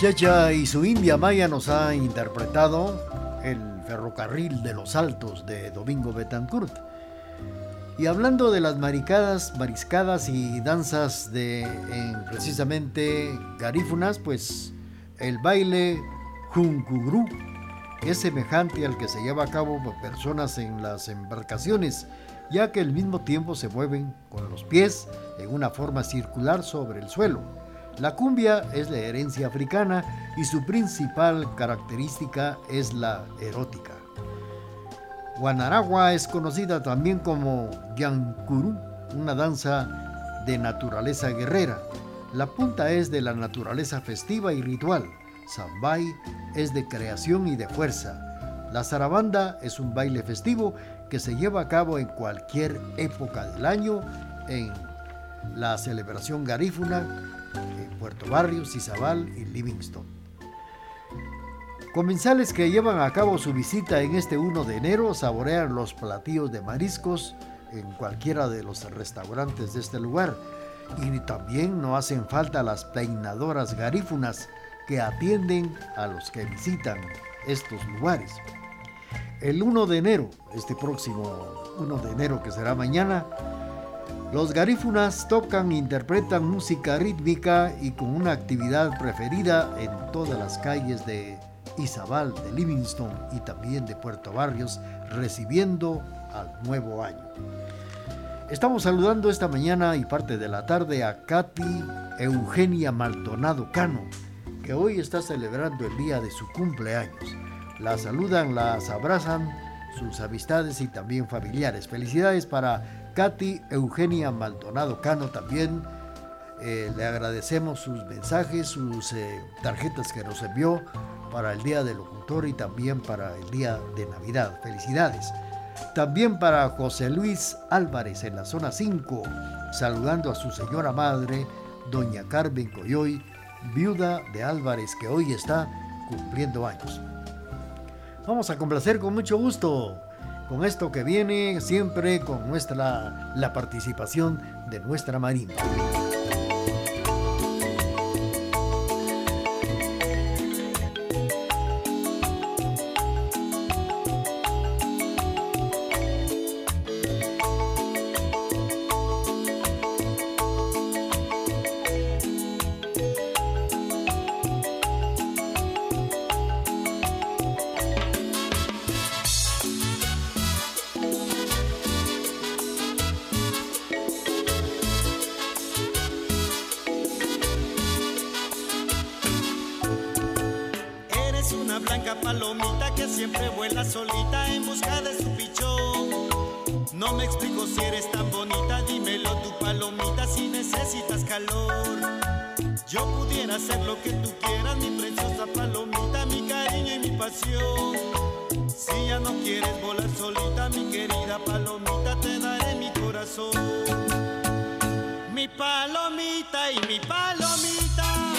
Checha y su India Maya nos ha interpretado el ferrocarril de los Altos de Domingo Betancourt. Y hablando de las maricadas, mariscadas y danzas de precisamente garífunas, pues el baile Juncugru es semejante al que se lleva a cabo por personas en las embarcaciones, ya que al mismo tiempo se mueven con los pies en una forma circular sobre el suelo. La cumbia es la herencia africana y su principal característica es la erótica. Guanaragua es conocida también como Yankuru, una danza de naturaleza guerrera. La punta es de la naturaleza festiva y ritual. Zambay es de creación y de fuerza. La zarabanda es un baile festivo que se lleva a cabo en cualquier época del año en la celebración garífuna Puerto Barrios, Izabal y Livingston. Comensales que llevan a cabo su visita en este 1 de enero saborean los platillos de mariscos en cualquiera de los restaurantes de este lugar y también no hacen falta las peinadoras garífunas que atienden a los que visitan estos lugares. El 1 de enero, este próximo 1 de enero que será mañana, los garífunas tocan e interpretan música rítmica y con una actividad preferida en todas las calles de Izabal, de Livingston y también de Puerto Barrios, recibiendo al nuevo año. Estamos saludando esta mañana y parte de la tarde a Katy Eugenia Maldonado Cano, que hoy está celebrando el día de su cumpleaños. La saludan, las abrazan sus amistades y también familiares. Felicidades para Katy Eugenia Maldonado Cano también. Eh, le agradecemos sus mensajes, sus eh, tarjetas que nos envió para el Día del Locutor y también para el Día de Navidad. Felicidades. También para José Luis Álvarez en la zona 5, saludando a su señora madre, doña Carmen Coyoy, viuda de Álvarez, que hoy está cumpliendo años. Vamos a complacer con mucho gusto con esto que viene siempre con nuestra la participación de nuestra Marina. Yo pudiera hacer lo que tú quieras, mi preciosa palomita, mi cariño y mi pasión. Si ya no quieres volar solita, mi querida palomita, te daré mi corazón. Mi palomita y mi palomita.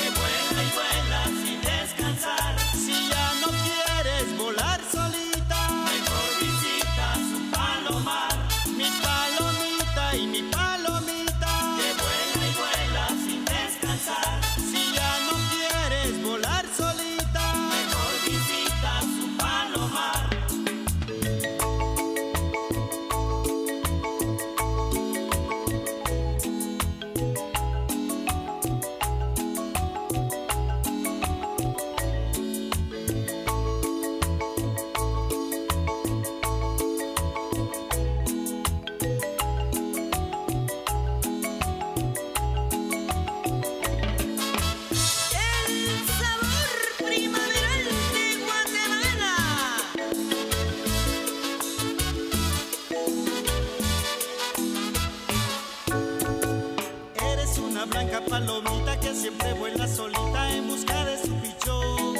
siempre vuela solita en busca de su pichón.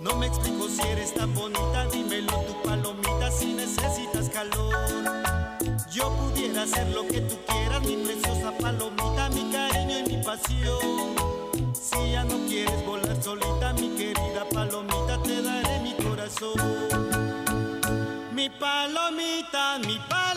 No me explico si eres tan bonita, dímelo tu palomita si necesitas calor. Yo pudiera hacer lo que tú quieras, mi preciosa palomita, mi cariño y mi pasión. Si ya no quieres volar solita, mi querida palomita, te daré mi corazón. Mi palomita, mi palomita.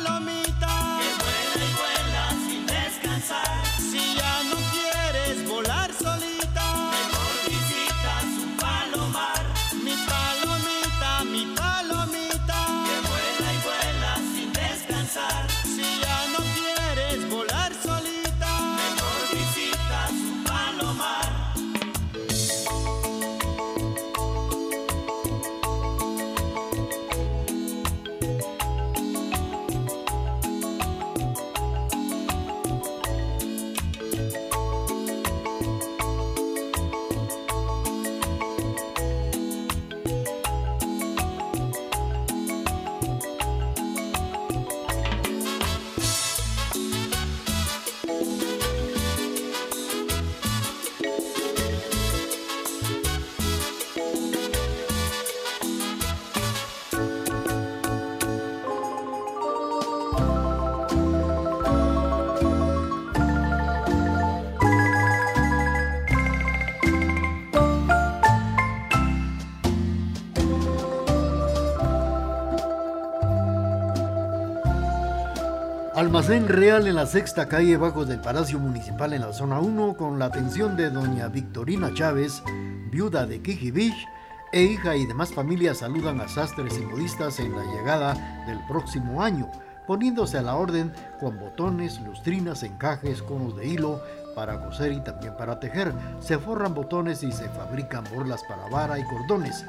Almacén Real en la sexta calle bajo del Palacio Municipal en la zona 1 con la atención de doña Victorina Chávez, viuda de Kijibich, e hija y demás familias saludan a sastres y modistas en la llegada del próximo año, poniéndose a la orden con botones, lustrinas, encajes, conos de hilo para coser y también para tejer. Se forran botones y se fabrican borlas para vara y cordones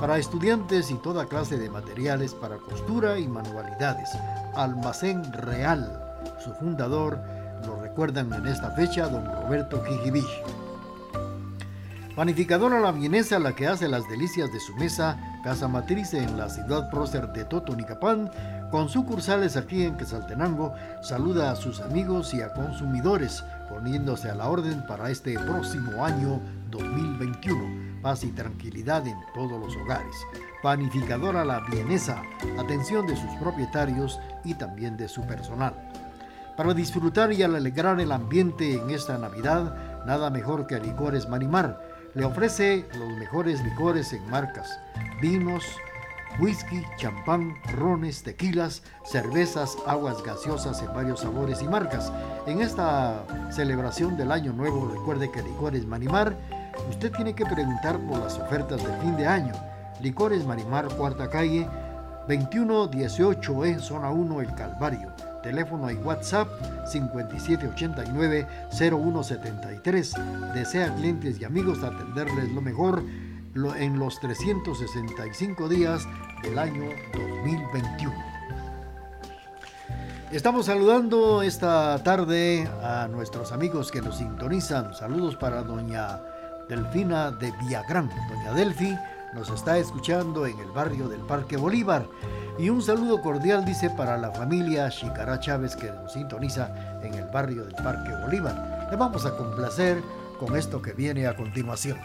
para estudiantes y toda clase de materiales para costura y manualidades. Almacén Real. Su fundador lo recuerdan en esta fecha, don Roberto Kijibich. Panificadora La Vienesa, la que hace las delicias de su mesa, casa matriz en la ciudad prócer de Totonicapán, con sucursales aquí en Quetzaltenango, saluda a sus amigos y a consumidores, poniéndose a la orden para este próximo año 2021 paz y tranquilidad en todos los hogares. Panificadora La Vienesa, atención de sus propietarios y también de su personal. Para disfrutar y alegrar el ambiente en esta Navidad, nada mejor que Licores Manimar. Le ofrece los mejores licores en marcas, vinos, whisky, champán, rones, tequilas, cervezas, aguas gaseosas en varios sabores y marcas. En esta celebración del Año Nuevo, recuerde que Licores Manimar usted tiene que preguntar por las ofertas de fin de año. Licores Marimar, cuarta calle, 2118 en zona 1 El Calvario. Teléfono y WhatsApp 5789-0173. Desea clientes y amigos atenderles lo mejor en los 365 días del año 2021. Estamos saludando esta tarde a nuestros amigos que nos sintonizan. Saludos para doña Delfina de Villagrán. Doña Delfi nos está escuchando en el barrio del Parque Bolívar. Y un saludo cordial, dice, para la familia Chicará Chávez que nos sintoniza en el barrio del Parque Bolívar. Le vamos a complacer con esto que viene a continuación.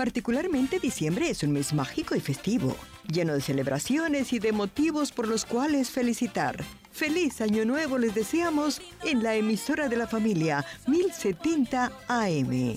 Particularmente diciembre es un mes mágico y festivo, lleno de celebraciones y de motivos por los cuales felicitar. Feliz Año Nuevo les deseamos en la emisora de la familia 1070 AM.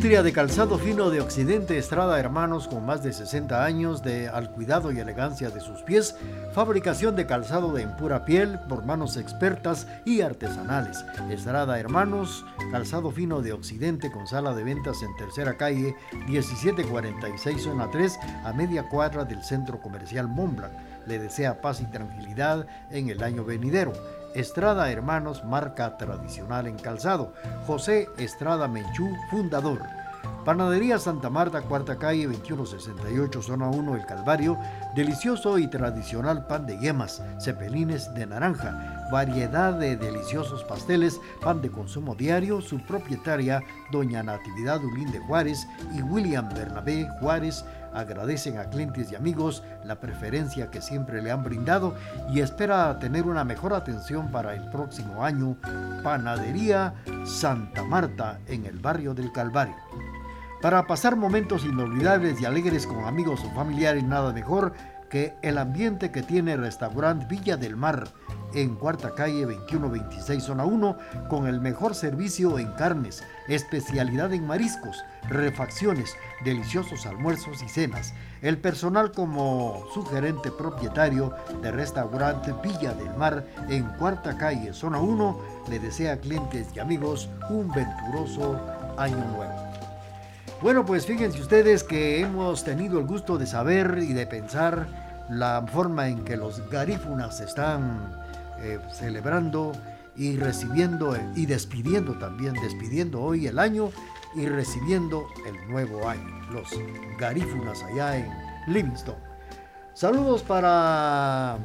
Industria de calzado fino de Occidente Estrada Hermanos con más de 60 años de al cuidado y elegancia de sus pies, fabricación de calzado de en pura piel por manos expertas y artesanales. Estrada Hermanos, calzado fino de Occidente con sala de ventas en tercera calle 1746 zona 3 a media cuadra del centro comercial Montblanc. Le desea paz y tranquilidad en el año venidero. Estrada Hermanos, marca tradicional en calzado. José Estrada Menchú, fundador. Panadería Santa Marta, cuarta calle, 2168, zona 1, El Calvario. Delicioso y tradicional pan de yemas, cepelines de naranja, variedad de deliciosos pasteles, pan de consumo diario. Su propietaria, doña Natividad Ulín de Juárez y William Bernabé Juárez agradecen a clientes y amigos la preferencia que siempre le han brindado y espera tener una mejor atención para el próximo año. Panadería Santa Marta en el barrio del Calvario. Para pasar momentos inolvidables y alegres con amigos o familiares, nada mejor que el ambiente que tiene el restaurante Villa del Mar en Cuarta Calle 2126 Zona 1 con el mejor servicio en carnes, especialidad en mariscos, refacciones, deliciosos almuerzos y cenas. El personal como su gerente propietario de restaurante Villa del Mar en Cuarta Calle Zona 1 le desea a clientes y amigos un venturoso año nuevo. Bueno, pues fíjense ustedes que hemos tenido el gusto de saber y de pensar la forma en que los garífunas están eh, celebrando y recibiendo y despidiendo también, despidiendo hoy el año y recibiendo el nuevo año, los garífunas allá en Livingston. Saludos para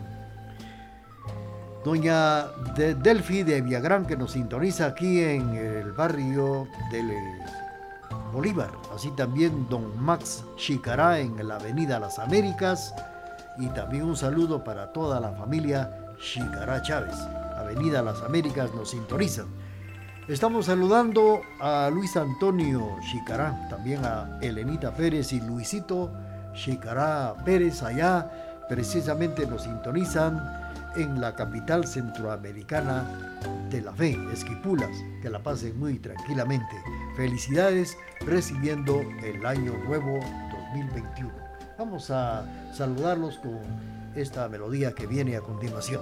doña Delphi de Villagrán que nos sintoniza aquí en el barrio del Bolívar, así también don Max Chicará en la avenida Las Américas y también un saludo para toda la familia Chicará Chávez, Avenida Las Américas, nos sintonizan. Estamos saludando a Luis Antonio Chicará, también a Elenita Pérez y Luisito Chicará Pérez, allá precisamente nos sintonizan en la capital centroamericana de la fe, Esquipulas, que la pasen muy tranquilamente. Felicidades recibiendo el año nuevo 2021. Vamos a saludarlos con esta melodía que viene a continuación.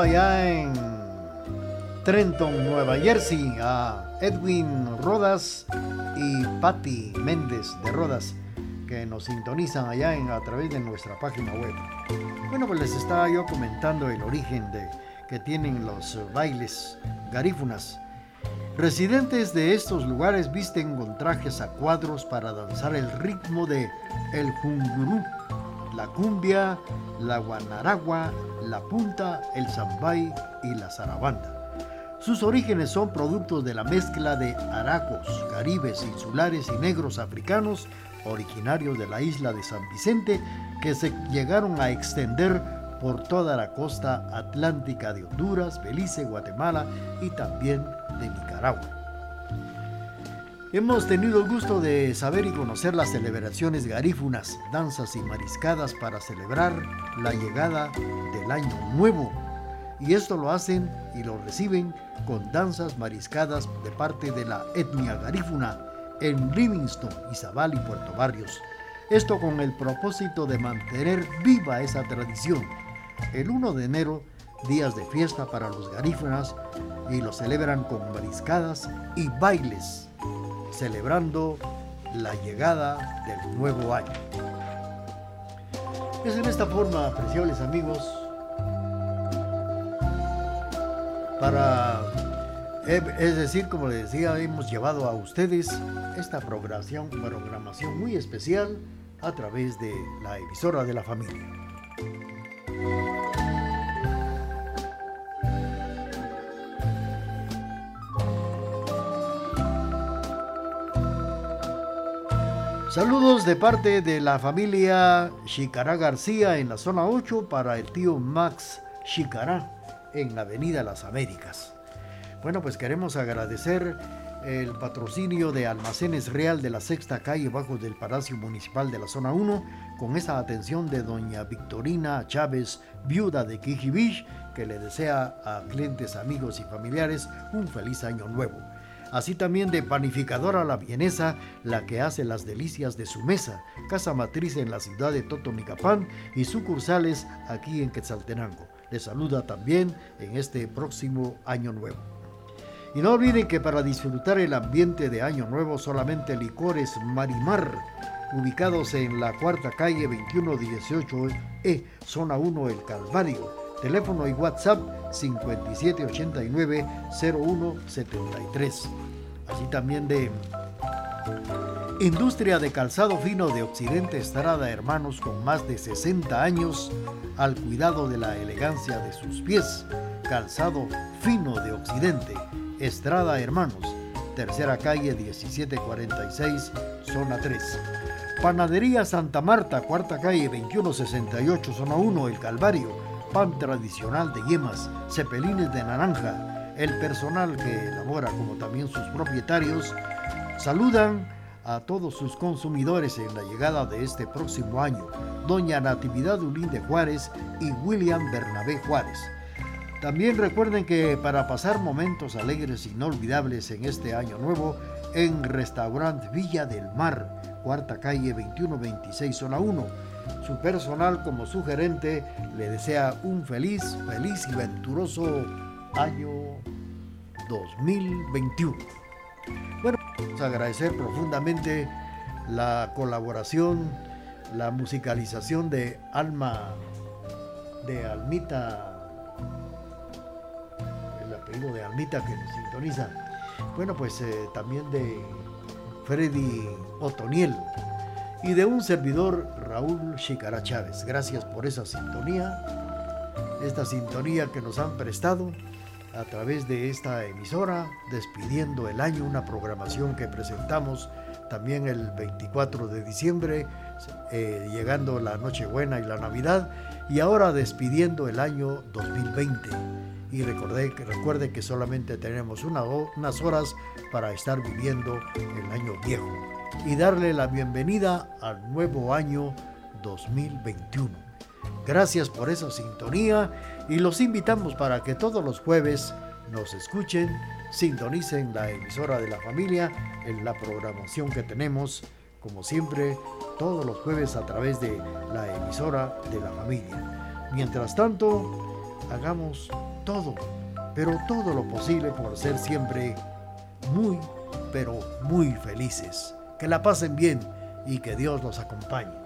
Allá en Trenton, Nueva Jersey, a Edwin Rodas y Patty Méndez de Rodas, que nos sintonizan allá en, a través de nuestra página web. Bueno, pues les estaba yo comentando el origen de que tienen los bailes garífunas. Residentes de estos lugares visten con trajes a cuadros para danzar el ritmo de el jungurú, la cumbia, la guanaragua, la punta, el zambay y la zarabanda. Sus orígenes son productos de la mezcla de aracos, caribes, insulares y negros africanos originarios de la isla de San Vicente que se llegaron a extender por toda la costa atlántica de Honduras, Belice, Guatemala y también de Nicaragua. Hemos tenido el gusto de saber y conocer las celebraciones garífunas, danzas y mariscadas para celebrar la llegada del año nuevo. Y esto lo hacen y lo reciben con danzas mariscadas de parte de la etnia garífuna en Livingston, Izabal y Puerto Barrios. Esto con el propósito de mantener viva esa tradición. El 1 de enero, días de fiesta para los garífunas y lo celebran con mariscadas y bailes celebrando la llegada del nuevo año. Es en esta forma, apreciables amigos, para, es decir, como les decía, hemos llevado a ustedes esta programación, programación muy especial a través de la emisora de la familia. Saludos de parte de la familia Chicará García en la zona 8 para el tío Max Chicará en la Avenida Las Américas. Bueno, pues queremos agradecer el patrocinio de Almacenes Real de la Sexta Calle bajo del Palacio Municipal de la Zona 1 con esa atención de doña Victorina Chávez, viuda de Kijibich, que le desea a clientes, amigos y familiares un feliz año nuevo así también de panificadora la vienesa, la que hace las delicias de su mesa, casa matriz en la ciudad de Totonicapán y sucursales aquí en Quetzaltenango. Les saluda también en este próximo año nuevo. Y no olviden que para disfrutar el ambiente de Año Nuevo solamente licores Marimar, ubicados en la cuarta calle 2118E, zona 1 El Calvario. Teléfono y WhatsApp 5789-0173. Así también de Industria de Calzado Fino de Occidente Estrada Hermanos con más de 60 años al cuidado de la elegancia de sus pies. Calzado Fino de Occidente Estrada Hermanos, tercera calle 1746, zona 3. Panadería Santa Marta, cuarta calle 2168, zona 1, El Calvario pan tradicional de yemas, cepelines de naranja. El personal que elabora, como también sus propietarios, saludan a todos sus consumidores en la llegada de este próximo año, doña Natividad Ulín de Juárez y William Bernabé Juárez. También recuerden que para pasar momentos alegres e inolvidables en este año nuevo, en Restaurant Villa del Mar, cuarta calle 2126, zona 1, su personal como su gerente le desea un feliz, feliz y venturoso año 2021. Bueno, agradecer profundamente la colaboración, la musicalización de Alma, de Almita, el apellido de Almita que nos sintoniza. Bueno, pues eh, también de Freddy Otoniel y de un servidor Raúl Chicara Chávez. Gracias por esa sintonía, esta sintonía que nos han prestado a través de esta emisora, despidiendo el año, una programación que presentamos también el 24 de diciembre, eh, llegando la Nochebuena y la Navidad, y ahora despidiendo el año 2020. Y recordé, recuerde que solamente tenemos unas horas para estar viviendo el año viejo y darle la bienvenida al nuevo año 2021. Gracias por esa sintonía y los invitamos para que todos los jueves nos escuchen, sintonicen la emisora de la familia en la programación que tenemos, como siempre, todos los jueves a través de la emisora de la familia. Mientras tanto, hagamos todo, pero todo lo posible por ser siempre muy, pero muy felices. Que la pasen bien y que Dios los acompañe.